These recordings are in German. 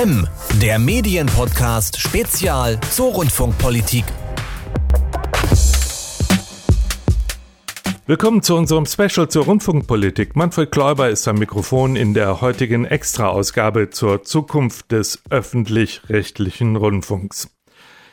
M, der Medienpodcast Spezial zur Rundfunkpolitik. Willkommen zu unserem Special zur Rundfunkpolitik. Manfred Kläuber ist am Mikrofon in der heutigen Extra-Ausgabe zur Zukunft des öffentlich-rechtlichen Rundfunks.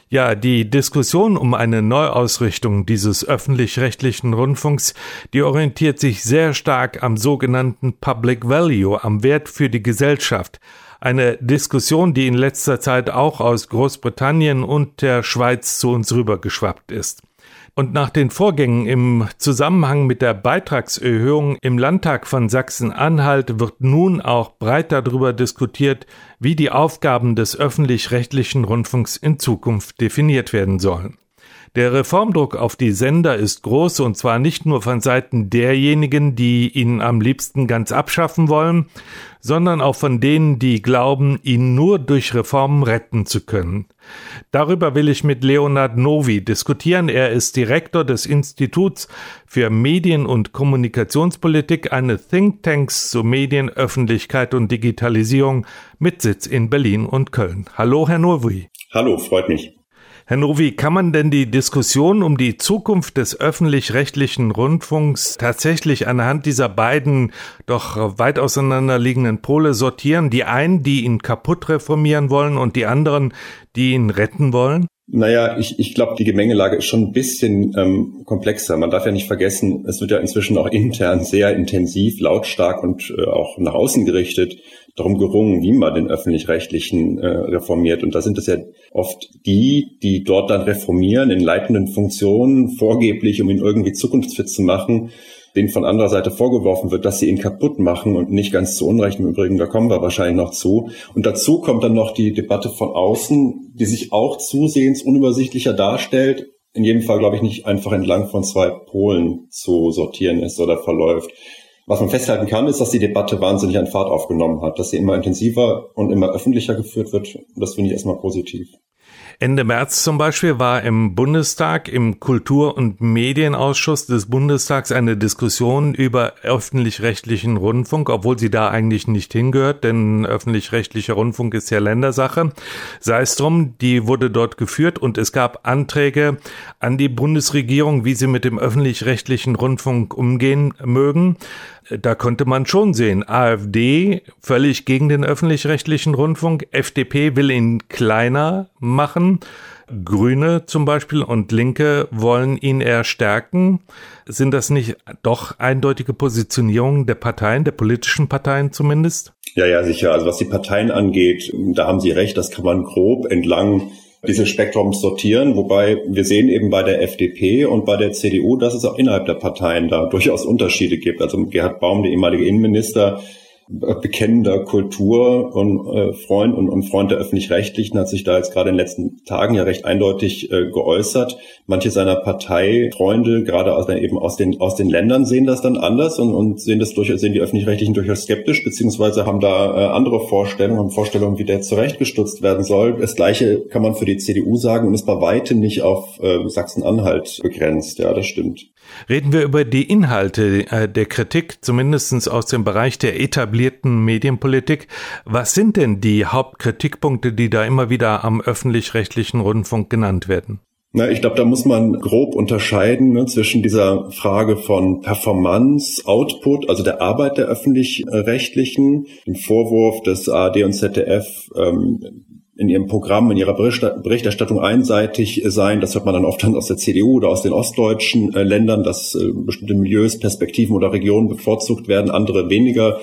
Ja, die Diskussion um eine Neuausrichtung dieses öffentlich-rechtlichen Rundfunks, die orientiert sich sehr stark am sogenannten Public Value, am Wert für die Gesellschaft, eine Diskussion, die in letzter Zeit auch aus Großbritannien und der Schweiz zu uns rübergeschwappt ist. Und nach den Vorgängen im Zusammenhang mit der Beitragserhöhung im Landtag von Sachsen-Anhalt wird nun auch breit darüber diskutiert, wie die Aufgaben des öffentlich-rechtlichen Rundfunks in Zukunft definiert werden sollen. Der Reformdruck auf die Sender ist groß und zwar nicht nur von Seiten derjenigen, die ihn am liebsten ganz abschaffen wollen, sondern auch von denen, die glauben, ihn nur durch Reformen retten zu können. Darüber will ich mit Leonard Novi diskutieren. Er ist Direktor des Instituts für Medien- und Kommunikationspolitik, eine Thinktanks zu Medien, Öffentlichkeit und Digitalisierung mit Sitz in Berlin und Köln. Hallo, Herr Novi. Hallo, freut mich. Herr Novi, kann man denn die Diskussion um die Zukunft des öffentlich-rechtlichen Rundfunks tatsächlich anhand dieser beiden doch weit auseinanderliegenden Pole sortieren? Die einen, die ihn kaputt reformieren wollen und die anderen, die ihn retten wollen? Naja, ich, ich glaube, die Gemengelage ist schon ein bisschen ähm, komplexer. Man darf ja nicht vergessen, es wird ja inzwischen auch intern sehr intensiv, lautstark und äh, auch nach außen gerichtet darum gerungen, wie man den öffentlich-rechtlichen äh, reformiert. Und da sind es ja oft die, die dort dann reformieren in leitenden Funktionen, vorgeblich, um ihn irgendwie zukunftsfit zu machen, denen von anderer Seite vorgeworfen wird, dass sie ihn kaputt machen und nicht ganz zu Unrecht im Übrigen, da kommen wir wahrscheinlich noch zu. Und dazu kommt dann noch die Debatte von außen, die sich auch zusehends unübersichtlicher darstellt, in jedem Fall, glaube ich, nicht einfach entlang von zwei Polen zu sortieren ist oder verläuft. Was man festhalten kann, ist, dass die Debatte wahnsinnig an Fahrt aufgenommen hat, dass sie immer intensiver und immer öffentlicher geführt wird. Das finde ich erstmal positiv. Ende März zum Beispiel war im Bundestag im Kultur- und Medienausschuss des Bundestags eine Diskussion über öffentlich-rechtlichen Rundfunk, obwohl sie da eigentlich nicht hingehört, denn öffentlich-rechtlicher Rundfunk ist ja Ländersache. Sei es drum, die wurde dort geführt und es gab Anträge an die Bundesregierung, wie sie mit dem öffentlich-rechtlichen Rundfunk umgehen mögen da konnte man schon sehen, AfD völlig gegen den öffentlich-rechtlichen Rundfunk, FDP will ihn kleiner machen, Grüne zum Beispiel und Linke wollen ihn eher stärken. Sind das nicht doch eindeutige Positionierungen der Parteien, der politischen Parteien zumindest? Ja, ja, sicher. Also was die Parteien angeht, da haben Sie recht, das kann man grob entlang dieses Spektrums sortieren, wobei wir sehen eben bei der FDP und bei der CDU, dass es auch innerhalb der Parteien da durchaus Unterschiede gibt. Also Gerhard Baum, der ehemalige Innenminister, bekennender Kultur und äh, Freund und, und Freund der öffentlich-rechtlichen hat sich da jetzt gerade in den letzten Tagen ja recht eindeutig äh, geäußert. Manche seiner Parteifreunde, gerade aus, eben aus den aus den Ländern, sehen das dann anders und, und sehen das durchaus sehen die öffentlich-rechtlichen durchaus skeptisch, beziehungsweise haben da äh, andere Vorstellungen, haben Vorstellungen, wie der zurechtgestutzt werden soll. Das Gleiche kann man für die CDU sagen und ist bei weitem nicht auf äh, Sachsen-Anhalt begrenzt. Ja, das stimmt. Reden wir über die Inhalte äh, der Kritik, zumindestens aus dem Bereich der etablierten Medienpolitik. Was sind denn die Hauptkritikpunkte, die da immer wieder am öffentlich-rechtlichen Rundfunk genannt werden? Na, ich glaube, da muss man grob unterscheiden ne, zwischen dieser Frage von Performance, Output, also der Arbeit der öffentlich-rechtlichen, dem Vorwurf des ARD und ZDF, ähm, in ihrem Programm, in ihrer Berichterstattung einseitig sein. Das hört man dann oft aus der CDU oder aus den ostdeutschen äh, Ländern, dass äh, bestimmte Milieus, Perspektiven oder Regionen bevorzugt werden, andere weniger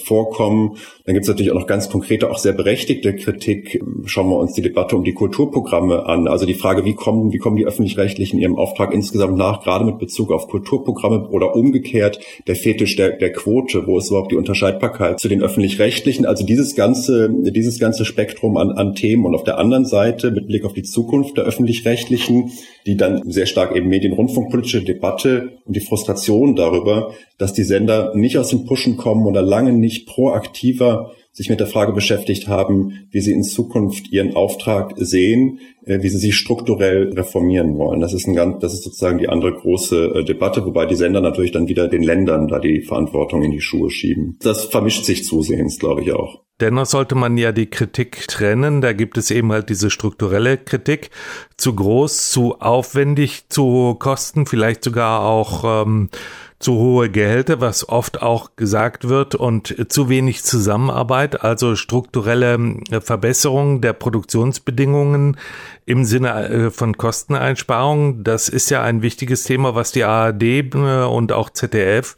vorkommen. Dann gibt es natürlich auch noch ganz konkrete, auch sehr berechtigte Kritik. Schauen wir uns die Debatte um die Kulturprogramme an. Also die Frage, wie kommen, wie kommen die öffentlich-rechtlichen ihrem Auftrag insgesamt nach, gerade mit Bezug auf Kulturprogramme oder umgekehrt der Fetisch der, der Quote. Wo ist überhaupt die Unterscheidbarkeit zu den öffentlich-rechtlichen? Also dieses ganze, dieses ganze Spektrum an, an Themen und auf der anderen Seite mit Blick auf die Zukunft der öffentlich-rechtlichen, die dann sehr stark eben medienrundfunkpolitische Debatte und die Frustration darüber, dass die Sender nicht aus dem Pushen kommen oder lange nicht proaktiver sich mit der Frage beschäftigt haben, wie sie in Zukunft ihren Auftrag sehen, äh, wie sie sich strukturell reformieren wollen. Das ist ein ganz, das ist sozusagen die andere große äh, Debatte, wobei die Sender natürlich dann wieder den Ländern da die Verantwortung in die Schuhe schieben. Das vermischt sich zusehends, glaube ich auch. Dennoch sollte man ja die Kritik trennen. Da gibt es eben halt diese strukturelle Kritik. Zu groß, zu aufwendig, zu Kosten, vielleicht sogar auch ähm, zu hohe Gehälter, was oft auch gesagt wird, und zu wenig Zusammenarbeit, also strukturelle äh, Verbesserung der Produktionsbedingungen im Sinne äh, von Kosteneinsparungen. Das ist ja ein wichtiges Thema, was die ARD äh, und auch ZDF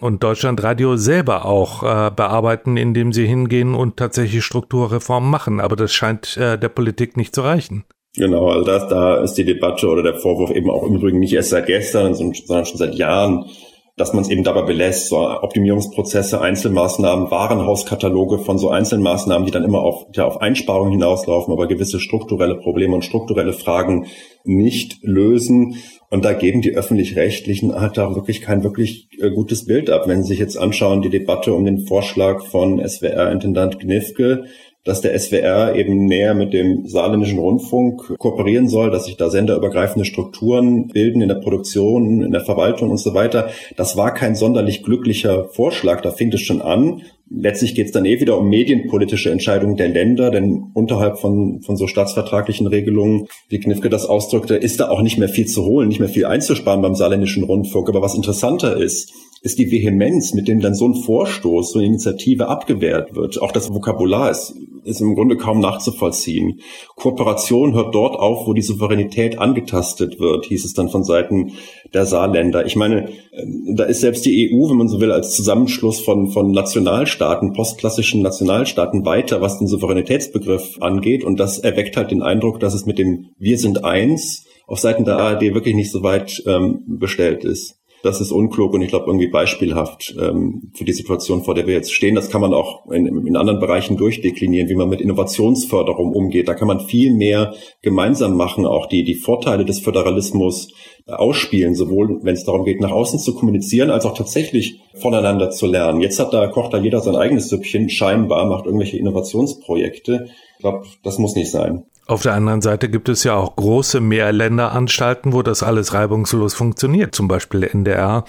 und Deutschlandradio selber auch bearbeiten, indem sie hingehen und tatsächlich Strukturreformen machen. Aber das scheint der Politik nicht zu reichen. Genau, also das, da ist die Debatte oder der Vorwurf eben auch im Übrigen nicht erst seit gestern, sondern schon seit Jahren dass man es eben dabei belässt, so Optimierungsprozesse, Einzelmaßnahmen, Warenhauskataloge von so Einzelmaßnahmen, die dann immer auf, ja, auf Einsparungen hinauslaufen, aber gewisse strukturelle Probleme und strukturelle Fragen nicht lösen. Und da geben die öffentlich-rechtlichen halt da wirklich kein wirklich äh, gutes Bild ab. Wenn Sie sich jetzt anschauen, die Debatte um den Vorschlag von SWR-Intendant Gnifke, dass der SWR eben näher mit dem saarländischen Rundfunk kooperieren soll, dass sich da senderübergreifende Strukturen bilden in der Produktion, in der Verwaltung und so weiter. Das war kein sonderlich glücklicher Vorschlag. Da fing es schon an. Letztlich geht es dann eh wieder um medienpolitische Entscheidungen der Länder, denn unterhalb von, von so staatsvertraglichen Regelungen, wie Knifke das ausdrückte, ist da auch nicht mehr viel zu holen, nicht mehr viel einzusparen beim saarländischen Rundfunk. Aber was interessanter ist, ist die Vehemenz, mit dem dann so ein Vorstoß, so eine Initiative abgewehrt wird. Auch das Vokabular ist, ist im Grunde kaum nachzuvollziehen. Kooperation hört dort auf, wo die Souveränität angetastet wird, hieß es dann von Seiten der Saarländer. Ich meine, äh, da ist selbst die EU, wenn man so will, als Zusammenschluss von, von Nationalstaaten, postklassischen Nationalstaaten weiter, was den Souveränitätsbegriff angeht. Und das erweckt halt den Eindruck, dass es mit dem Wir sind eins auf Seiten der ARD wirklich nicht so weit ähm, bestellt ist das ist unklug und ich glaube irgendwie beispielhaft ähm, für die Situation, vor der wir jetzt stehen. Das kann man auch in, in anderen Bereichen durchdeklinieren, wie man mit Innovationsförderung umgeht. Da kann man viel mehr gemeinsam machen, auch die, die Vorteile des Föderalismus ausspielen, sowohl wenn es darum geht, nach außen zu kommunizieren, als auch tatsächlich voneinander zu lernen. Jetzt hat da, kocht da jeder sein eigenes Süppchen, scheinbar, macht irgendwelche Innovationsprojekte. Ich glaube, das muss nicht sein. Auf der anderen Seite gibt es ja auch große Mehrländeranstalten, wo das alles reibungslos funktioniert, zum Beispiel NDR.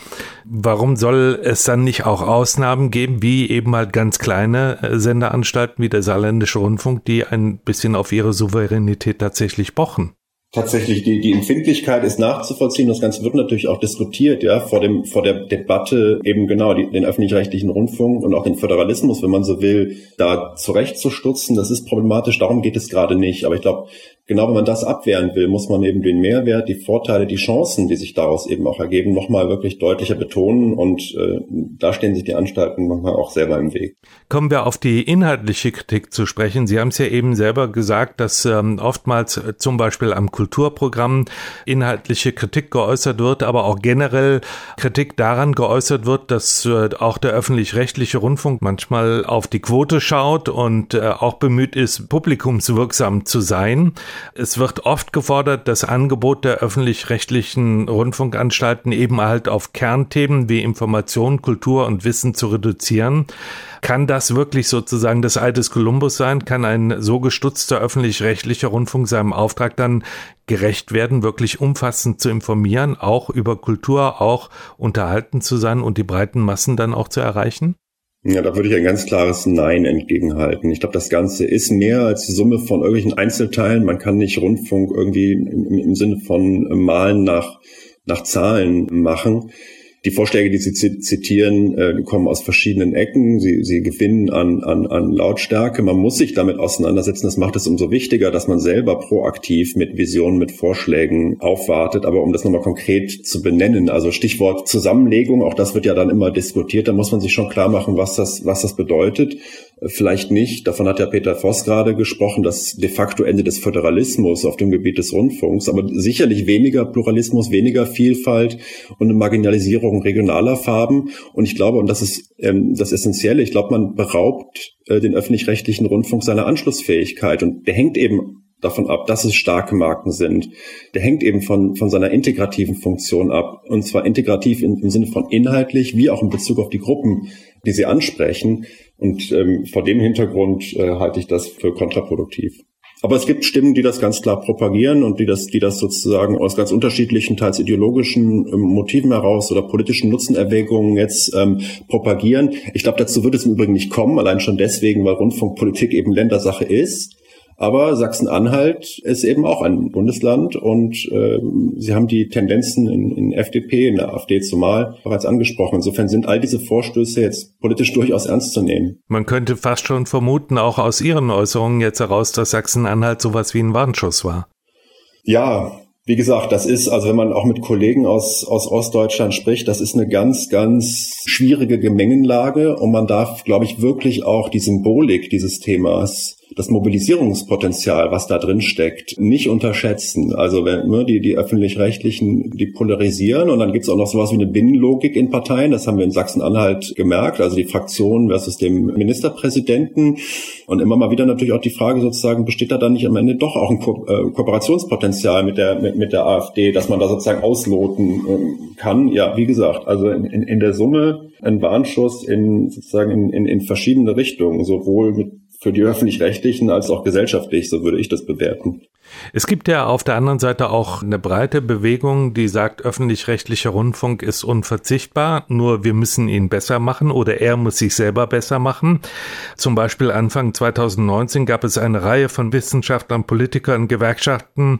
Warum soll es dann nicht auch Ausnahmen geben, wie eben halt ganz kleine äh, Senderanstalten wie der Saarländische Rundfunk, die ein bisschen auf ihre Souveränität tatsächlich pochen? Tatsächlich die, die Empfindlichkeit ist nachzuvollziehen. Das Ganze wird natürlich auch diskutiert, ja, vor dem, vor der Debatte eben genau die, den öffentlich-rechtlichen Rundfunk und auch den Föderalismus, wenn man so will, da zurechtzustutzen. Das ist problematisch. Darum geht es gerade nicht. Aber ich glaube, genau wenn man das abwehren will, muss man eben den Mehrwert, die Vorteile, die Chancen, die sich daraus eben auch ergeben, nochmal wirklich deutlicher betonen. Und äh, da stehen sich die Anstalten manchmal auch selber im Weg. Kommen wir auf die inhaltliche Kritik zu sprechen. Sie haben es ja eben selber gesagt, dass ähm, oftmals äh, zum Beispiel am Kulturprogramm inhaltliche Kritik geäußert wird, aber auch generell Kritik daran geäußert wird, dass äh, auch der öffentlich-rechtliche Rundfunk manchmal auf die Quote schaut und äh, auch bemüht ist, publikumswirksam zu sein. Es wird oft gefordert, das Angebot der öffentlich-rechtlichen Rundfunkanstalten eben halt auf Kernthemen wie Information, Kultur und Wissen zu reduzieren. Kann das wirklich sozusagen das Ei des Kolumbus sein? Kann ein so gestutzter öffentlich-rechtlicher Rundfunk seinem Auftrag dann gerecht werden, wirklich umfassend zu informieren, auch über Kultur, auch unterhalten zu sein und die breiten Massen dann auch zu erreichen? Ja, da würde ich ein ganz klares Nein entgegenhalten. Ich glaube, das Ganze ist mehr als die Summe von irgendwelchen Einzelteilen. Man kann nicht Rundfunk irgendwie im, im Sinne von Malen nach, nach Zahlen machen. Die Vorschläge, die Sie zitieren, äh, kommen aus verschiedenen Ecken. Sie, sie gewinnen an, an, an Lautstärke. Man muss sich damit auseinandersetzen. Das macht es umso wichtiger, dass man selber proaktiv mit Visionen, mit Vorschlägen aufwartet. Aber um das nochmal konkret zu benennen, also Stichwort Zusammenlegung, auch das wird ja dann immer diskutiert. Da muss man sich schon klar machen, was das, was das bedeutet. Vielleicht nicht. Davon hat ja Peter Voss gerade gesprochen, das de facto Ende des Föderalismus auf dem Gebiet des Rundfunks. Aber sicherlich weniger Pluralismus, weniger Vielfalt und eine Marginalisierung regionaler Farben. Und ich glaube, und das ist ähm, das Essentielle, ich glaube, man beraubt äh, den öffentlich-rechtlichen Rundfunk seiner Anschlussfähigkeit. Und der hängt eben davon ab, dass es starke Marken sind. Der hängt eben von, von seiner integrativen Funktion ab. Und zwar integrativ im, im Sinne von inhaltlich, wie auch in Bezug auf die Gruppen, die sie ansprechen. Und ähm, vor dem Hintergrund äh, halte ich das für kontraproduktiv. Aber es gibt Stimmen, die das ganz klar propagieren und die das, die das sozusagen aus ganz unterschiedlichen, teils ideologischen ähm, Motiven heraus oder politischen Nutzenerwägungen jetzt ähm, propagieren. Ich glaube, dazu wird es im Übrigen nicht kommen, allein schon deswegen, weil Rundfunkpolitik eben Ländersache ist. Aber Sachsen-Anhalt ist eben auch ein Bundesland und äh, Sie haben die Tendenzen in, in FDP, in der AfD zumal bereits angesprochen. Insofern sind all diese Vorstöße jetzt politisch durchaus ernst zu nehmen. Man könnte fast schon vermuten, auch aus Ihren Äußerungen jetzt heraus, dass Sachsen-Anhalt sowas wie ein Warnschuss war. Ja, wie gesagt, das ist, also wenn man auch mit Kollegen aus, aus Ostdeutschland spricht, das ist eine ganz, ganz schwierige Gemengenlage und man darf, glaube ich, wirklich auch die Symbolik dieses Themas das Mobilisierungspotenzial, was da drin steckt, nicht unterschätzen. Also wenn ne, die, die öffentlich-rechtlichen, die polarisieren und dann gibt es auch noch sowas wie eine Binnenlogik in Parteien, das haben wir in Sachsen-Anhalt gemerkt, also die Fraktion versus dem Ministerpräsidenten und immer mal wieder natürlich auch die Frage sozusagen, besteht da dann nicht am Ende doch auch ein Ko äh, Kooperationspotenzial mit der, mit, mit der AfD, dass man da sozusagen ausloten äh, kann? Ja, wie gesagt, also in, in, in der Summe ein Warnschuss in sozusagen in, in, in verschiedene Richtungen, sowohl mit für die öffentlich-rechtlichen als auch gesellschaftlich, so würde ich das bewerten. Es gibt ja auf der anderen Seite auch eine breite Bewegung, die sagt, öffentlich-rechtlicher Rundfunk ist unverzichtbar, nur wir müssen ihn besser machen oder er muss sich selber besser machen. Zum Beispiel Anfang 2019 gab es eine Reihe von Wissenschaftlern, Politikern, Gewerkschaften,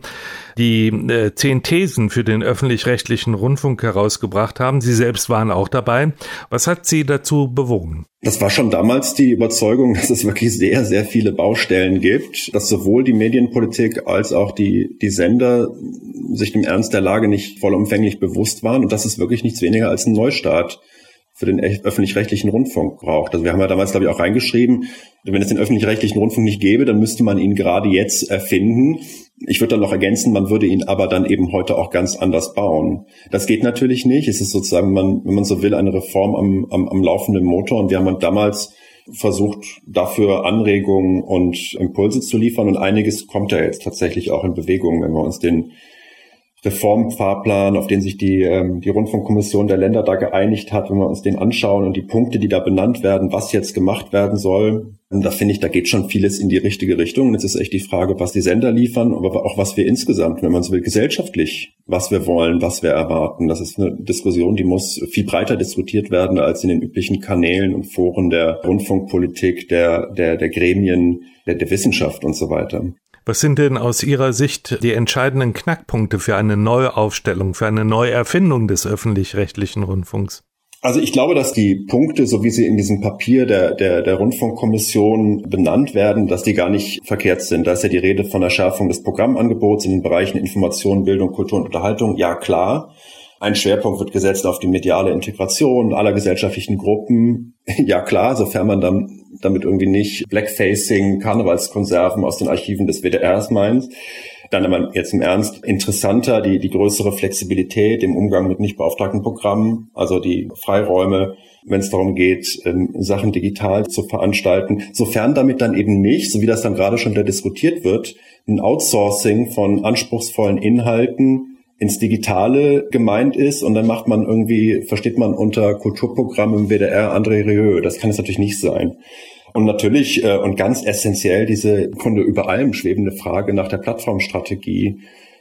die äh, zehn Thesen für den öffentlich-rechtlichen Rundfunk herausgebracht haben. Sie selbst waren auch dabei. Was hat Sie dazu bewogen? Das war schon damals die Überzeugung, dass es wirklich sehr, sehr viele Baustellen gibt, dass sowohl die Medienpolitik als auch die, die Sender sich dem Ernst der Lage nicht vollumfänglich bewusst waren und dass es wirklich nichts weniger als ein Neustart für den öffentlich-rechtlichen Rundfunk braucht. Also wir haben ja damals, glaube ich, auch reingeschrieben, wenn es den öffentlich-rechtlichen Rundfunk nicht gäbe, dann müsste man ihn gerade jetzt erfinden. Ich würde dann noch ergänzen, man würde ihn aber dann eben heute auch ganz anders bauen. Das geht natürlich nicht. Es ist sozusagen, man, wenn man so will, eine Reform am, am, am laufenden Motor. Und wir haben damals versucht, dafür Anregungen und Impulse zu liefern. Und einiges kommt ja jetzt tatsächlich auch in Bewegung, wenn wir uns den Reformfahrplan, auf den sich die, ähm, die Rundfunkkommission der Länder da geeinigt hat, wenn wir uns den anschauen und die Punkte, die da benannt werden, was jetzt gemacht werden soll, da finde ich, da geht schon vieles in die richtige Richtung. Und jetzt ist echt die Frage, was die Sender liefern, aber auch was wir insgesamt, wenn man so will, gesellschaftlich, was wir wollen, was wir erwarten. Das ist eine Diskussion, die muss viel breiter diskutiert werden als in den üblichen Kanälen und Foren der Rundfunkpolitik, der, der, der Gremien, der, der Wissenschaft und so weiter. Was sind denn aus Ihrer Sicht die entscheidenden Knackpunkte für eine Neuaufstellung, für eine Neuerfindung des öffentlich-rechtlichen Rundfunks? Also ich glaube, dass die Punkte, so wie sie in diesem Papier der, der, der Rundfunkkommission benannt werden, dass die gar nicht verkehrt sind. Da ist ja die Rede von der Schärfung des Programmangebots in den Bereichen Information, Bildung, Kultur und Unterhaltung. Ja, klar. Ein Schwerpunkt wird gesetzt auf die mediale Integration aller gesellschaftlichen Gruppen. Ja klar, sofern man dann damit irgendwie nicht Blackfacing, Karnevalskonserven aus den Archiven des WDRs meint. Dann aber jetzt im Ernst interessanter die, die größere Flexibilität im Umgang mit nicht beauftragten Programmen, also die Freiräume, wenn es darum geht, ähm, Sachen digital zu veranstalten, sofern damit dann eben nicht, so wie das dann gerade schon wieder diskutiert wird, ein Outsourcing von anspruchsvollen Inhalten ins Digitale gemeint ist und dann macht man irgendwie, versteht man unter Kulturprogramm im WDR André Rieu. Das kann es natürlich nicht sein. Und natürlich äh, und ganz essentiell diese Kunde über allem schwebende Frage nach der Plattformstrategie.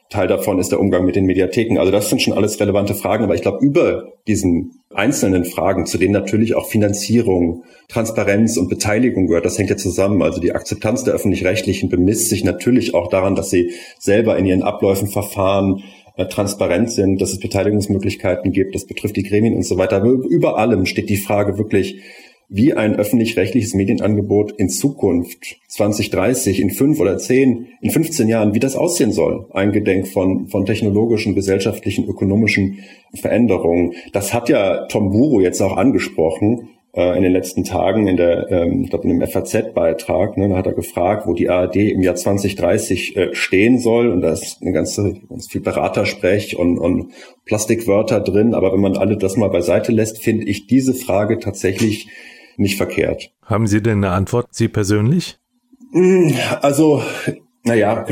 Teil davon ist der Umgang mit den Mediatheken. Also das sind schon alles relevante Fragen, aber ich glaube, über diesen einzelnen Fragen, zu denen natürlich auch Finanzierung, Transparenz und Beteiligung gehört, das hängt ja zusammen. Also die Akzeptanz der öffentlich-rechtlichen bemisst sich natürlich auch daran, dass sie selber in ihren Abläufen verfahren, äh, transparent sind, dass es Beteiligungsmöglichkeiten gibt, das betrifft die Gremien und so weiter. Aber über allem steht die Frage wirklich, wie ein öffentlich-rechtliches Medienangebot in Zukunft 2030, in fünf oder zehn, in 15 Jahren, wie das aussehen soll, eingedenk von, von technologischen, gesellschaftlichen, ökonomischen Veränderungen. Das hat ja Tom Buru jetzt auch angesprochen äh, in den letzten Tagen in der, ähm, ich glaube in dem FAZ-Beitrag, ne, da hat er gefragt, wo die ARD im Jahr 2030 äh, stehen soll. Und da ist eine ganze, ganz viel Beratersprech und, und Plastikwörter drin. Aber wenn man alle das mal beiseite lässt, finde ich diese Frage tatsächlich nicht verkehrt. Haben Sie denn eine Antwort, Sie persönlich? Hm, also naja,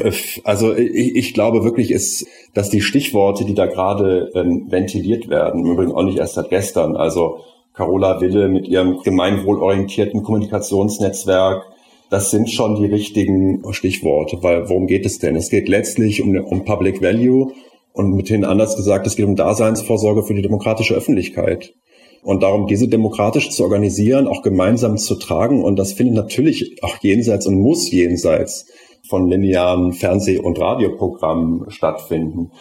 also ich, ich glaube wirklich, ist, dass die Stichworte, die da gerade ähm, ventiliert werden, übrigens auch nicht erst seit gestern, also Carola Wille mit ihrem gemeinwohlorientierten Kommunikationsnetzwerk, das sind schon die richtigen Stichworte, weil worum geht es denn? Es geht letztlich um, um Public Value und mithin anders gesagt, es geht um Daseinsvorsorge für die demokratische Öffentlichkeit. Und darum, diese demokratisch zu organisieren, auch gemeinsam zu tragen. Und das findet natürlich auch jenseits und muss jenseits von linearen Fernseh- und Radioprogrammen stattfinden.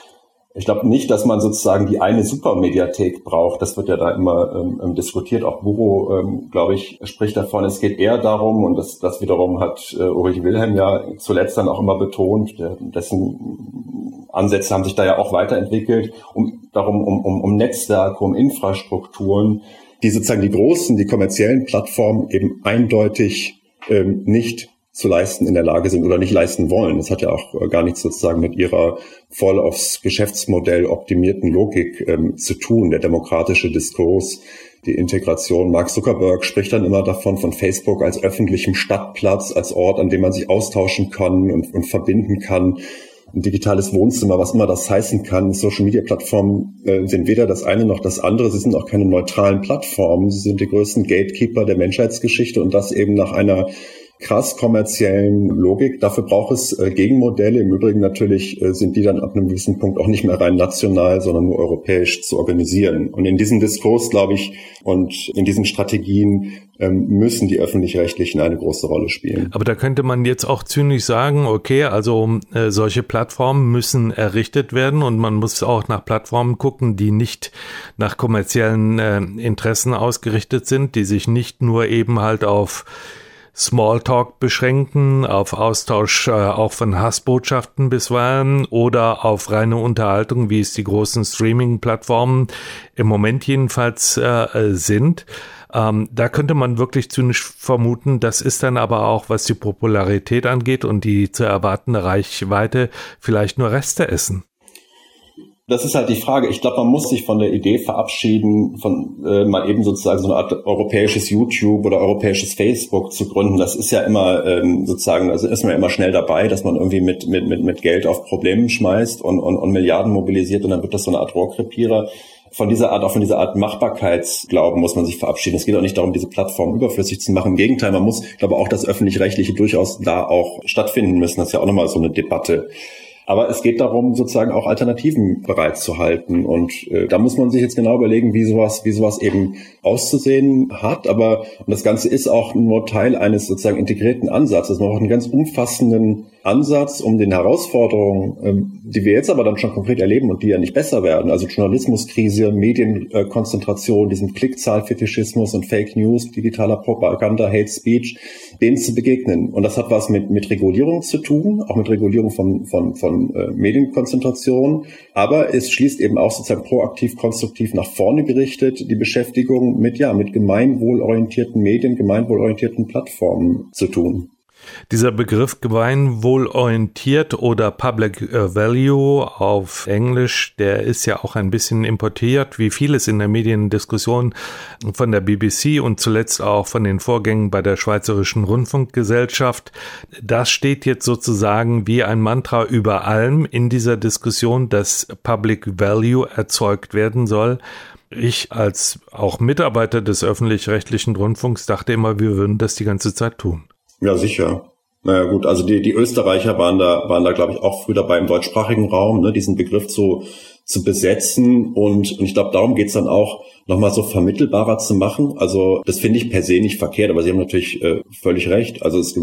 Ich glaube nicht, dass man sozusagen die eine Supermediathek braucht. Das wird ja da immer ähm, ähm, diskutiert. Auch Buro, ähm, glaube ich, spricht davon. Es geht eher darum, und das, das wiederum hat äh, Ulrich Wilhelm ja zuletzt dann auch immer betont, der, dessen Ansätze haben sich da ja auch weiterentwickelt, um darum, um, um, um Netzwerke, um Infrastrukturen, die sozusagen die großen, die kommerziellen Plattformen eben eindeutig ähm, nicht zu leisten in der Lage sind oder nicht leisten wollen. Das hat ja auch äh, gar nichts sozusagen mit ihrer voll aufs Geschäftsmodell optimierten Logik ähm, zu tun. Der demokratische Diskurs, die Integration. Mark Zuckerberg spricht dann immer davon, von Facebook als öffentlichem Stadtplatz, als Ort, an dem man sich austauschen kann und, und verbinden kann. Ein digitales Wohnzimmer, was immer das heißen kann. Social Media Plattformen äh, sind weder das eine noch das andere. Sie sind auch keine neutralen Plattformen. Sie sind die größten Gatekeeper der Menschheitsgeschichte und das eben nach einer krass kommerziellen Logik. Dafür braucht es äh, Gegenmodelle. Im Übrigen natürlich äh, sind die dann ab einem gewissen Punkt auch nicht mehr rein national, sondern nur europäisch zu organisieren. Und in diesem Diskurs, glaube ich, und in diesen Strategien ähm, müssen die öffentlich-rechtlichen eine große Rolle spielen. Aber da könnte man jetzt auch zynisch sagen, okay, also äh, solche Plattformen müssen errichtet werden und man muss auch nach Plattformen gucken, die nicht nach kommerziellen äh, Interessen ausgerichtet sind, die sich nicht nur eben halt auf Smalltalk beschränken, auf Austausch äh, auch von Hassbotschaften bisweilen oder auf reine Unterhaltung, wie es die großen Streaming-Plattformen im Moment jedenfalls äh, sind. Ähm, da könnte man wirklich zynisch vermuten, das ist dann aber auch, was die Popularität angeht und die zu erwartende Reichweite, vielleicht nur Reste essen das ist halt die Frage. Ich glaube, man muss sich von der Idee verabschieden, von äh, mal eben sozusagen so eine Art europäisches YouTube oder europäisches Facebook zu gründen. Das ist ja immer ähm, sozusagen, also ist man ja immer schnell dabei, dass man irgendwie mit, mit, mit, mit Geld auf Problemen schmeißt und, und, und Milliarden mobilisiert und dann wird das so eine Art Rohrkrepierer von dieser Art, auch von dieser Art Machbarkeitsglauben muss man sich verabschieden. Es geht auch nicht darum, diese Plattform überflüssig zu machen. Im Gegenteil, man muss, ich glaube, auch das Öffentlich-Rechtliche durchaus da auch stattfinden müssen. Das ist ja auch nochmal so eine Debatte. Aber es geht darum, sozusagen auch Alternativen bereitzuhalten. Und äh, da muss man sich jetzt genau überlegen, wie sowas, wie sowas eben auszusehen hat. Aber und das Ganze ist auch nur Teil eines sozusagen integrierten Ansatzes. Man braucht einen ganz umfassenden Ansatz, um den Herausforderungen, ähm, die wir jetzt aber dann schon konkret erleben und die ja nicht besser werden, also Journalismuskrise, Medienkonzentration, diesen Klickzahlfetischismus und Fake News, digitaler Propaganda, Hate Speech, denen zu begegnen. Und das hat was mit, mit Regulierung zu tun, auch mit Regulierung von, von, von äh, Medienkonzentration. Aber es schließt eben auch sozusagen proaktiv, konstruktiv nach vorne gerichtet die Beschäftigung mit, ja, mit gemeinwohlorientierten Medien, gemeinwohlorientierten Plattformen zu tun. Dieser Begriff gemeinwohlorientiert oder Public äh, Value auf Englisch, der ist ja auch ein bisschen importiert, wie vieles in der Mediendiskussion von der BBC und zuletzt auch von den Vorgängen bei der Schweizerischen Rundfunkgesellschaft. Das steht jetzt sozusagen wie ein Mantra über allem in dieser Diskussion, dass Public Value erzeugt werden soll. Ich als auch Mitarbeiter des öffentlich-rechtlichen Rundfunks dachte immer, wir würden das die ganze Zeit tun. Ja, sicher. Naja gut, also die, die Österreicher waren da, waren da, glaube ich, auch früh dabei im deutschsprachigen Raum, ne, diesen Begriff zu, zu besetzen. Und, und ich glaube, darum geht's dann auch, nochmal so vermittelbarer zu machen. Also das finde ich per se nicht verkehrt, aber Sie haben natürlich äh, völlig recht. Also es,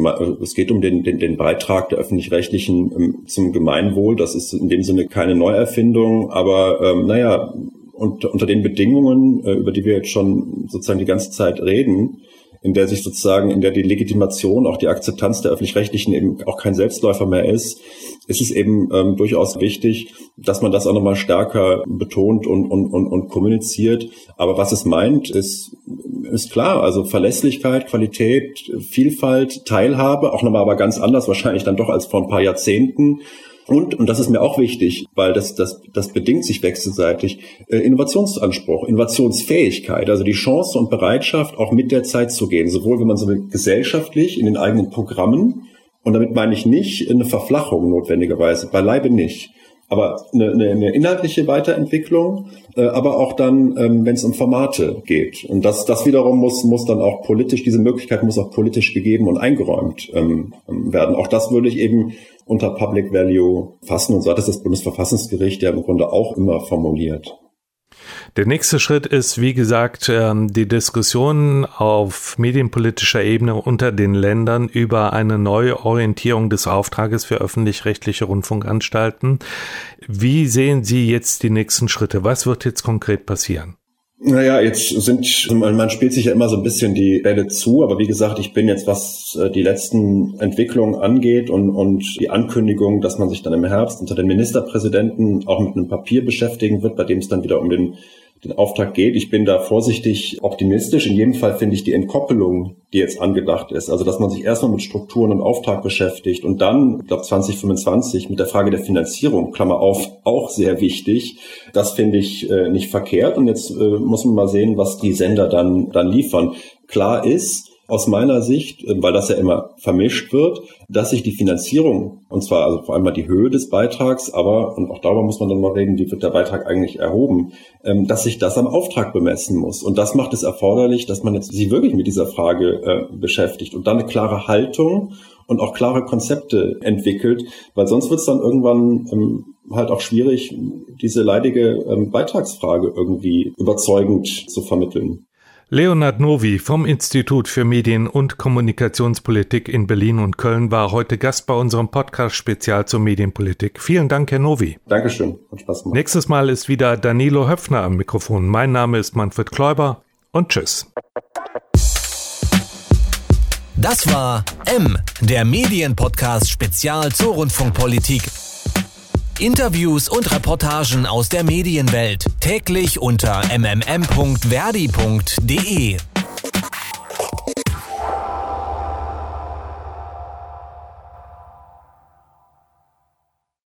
es geht um den, den, den Beitrag der öffentlich-rechtlichen ähm, zum Gemeinwohl. Das ist in dem Sinne keine Neuerfindung, aber ähm, naja, und, unter den Bedingungen, äh, über die wir jetzt schon sozusagen die ganze Zeit reden, in der sich sozusagen, in der die Legitimation, auch die Akzeptanz der öffentlich-rechtlichen eben auch kein Selbstläufer mehr ist, ist es eben ähm, durchaus wichtig, dass man das auch nochmal stärker betont und, und, und, und kommuniziert. Aber was es meint, ist, ist klar. Also Verlässlichkeit, Qualität, Vielfalt, Teilhabe, auch nochmal aber ganz anders wahrscheinlich dann doch als vor ein paar Jahrzehnten. Und, und das ist mir auch wichtig, weil das, das, das bedingt sich wechselseitig, äh, Innovationsanspruch, Innovationsfähigkeit, also die Chance und Bereitschaft, auch mit der Zeit zu gehen, sowohl wenn man so gesellschaftlich in den eigenen Programmen, und damit meine ich nicht eine Verflachung notwendigerweise, beileibe nicht, aber eine, eine, eine inhaltliche Weiterentwicklung, äh, aber auch dann, ähm, wenn es um Formate geht. Und das, das wiederum muss, muss dann auch politisch, diese Möglichkeit muss auch politisch gegeben und eingeräumt ähm, werden. Auch das würde ich eben unter Public Value fassen und so hat es das Bundesverfassungsgericht ja im Grunde auch immer formuliert. Der nächste Schritt ist, wie gesagt, ähm, die Diskussion auf medienpolitischer Ebene unter den Ländern über eine neue Orientierung des Auftrages für öffentlich-rechtliche Rundfunkanstalten. Wie sehen Sie jetzt die nächsten Schritte? Was wird jetzt konkret passieren? Naja, jetzt sind, man spielt sich ja immer so ein bisschen die Bälle zu, aber wie gesagt, ich bin jetzt, was äh, die letzten Entwicklungen angeht und, und die Ankündigung, dass man sich dann im Herbst unter den Ministerpräsidenten auch mit einem Papier beschäftigen wird, bei dem es dann wieder um den den Auftrag geht. Ich bin da vorsichtig optimistisch. In jedem Fall finde ich die Entkoppelung, die jetzt angedacht ist, also dass man sich erstmal mit Strukturen und Auftrag beschäftigt und dann, ich glaube 2025 mit der Frage der Finanzierung, Klammer auf, auch sehr wichtig. Das finde ich äh, nicht verkehrt. Und jetzt äh, muss man mal sehen, was die Sender dann, dann liefern. Klar ist, aus meiner Sicht, äh, weil das ja immer vermischt wird, dass sich die Finanzierung, und zwar also vor allem mal die Höhe des Beitrags, aber, und auch darüber muss man dann mal reden, wie wird der Beitrag eigentlich erhoben, ähm, dass sich das am Auftrag bemessen muss. Und das macht es erforderlich, dass man jetzt sich wirklich mit dieser Frage äh, beschäftigt und dann eine klare Haltung und auch klare Konzepte entwickelt, weil sonst wird es dann irgendwann ähm, halt auch schwierig, diese leidige ähm, Beitragsfrage irgendwie überzeugend zu vermitteln. Leonard Novi vom Institut für Medien- und Kommunikationspolitik in Berlin und Köln war heute Gast bei unserem Podcast Spezial zur Medienpolitik. Vielen Dank, Herr Novi. Dankeschön. Hat Spaß gemacht. Nächstes Mal ist wieder Danilo Höpfner am Mikrofon. Mein Name ist Manfred Kläuber und tschüss. Das war M, der Medienpodcast Spezial zur Rundfunkpolitik. Interviews und Reportagen aus der Medienwelt täglich unter mmm.verdi.de.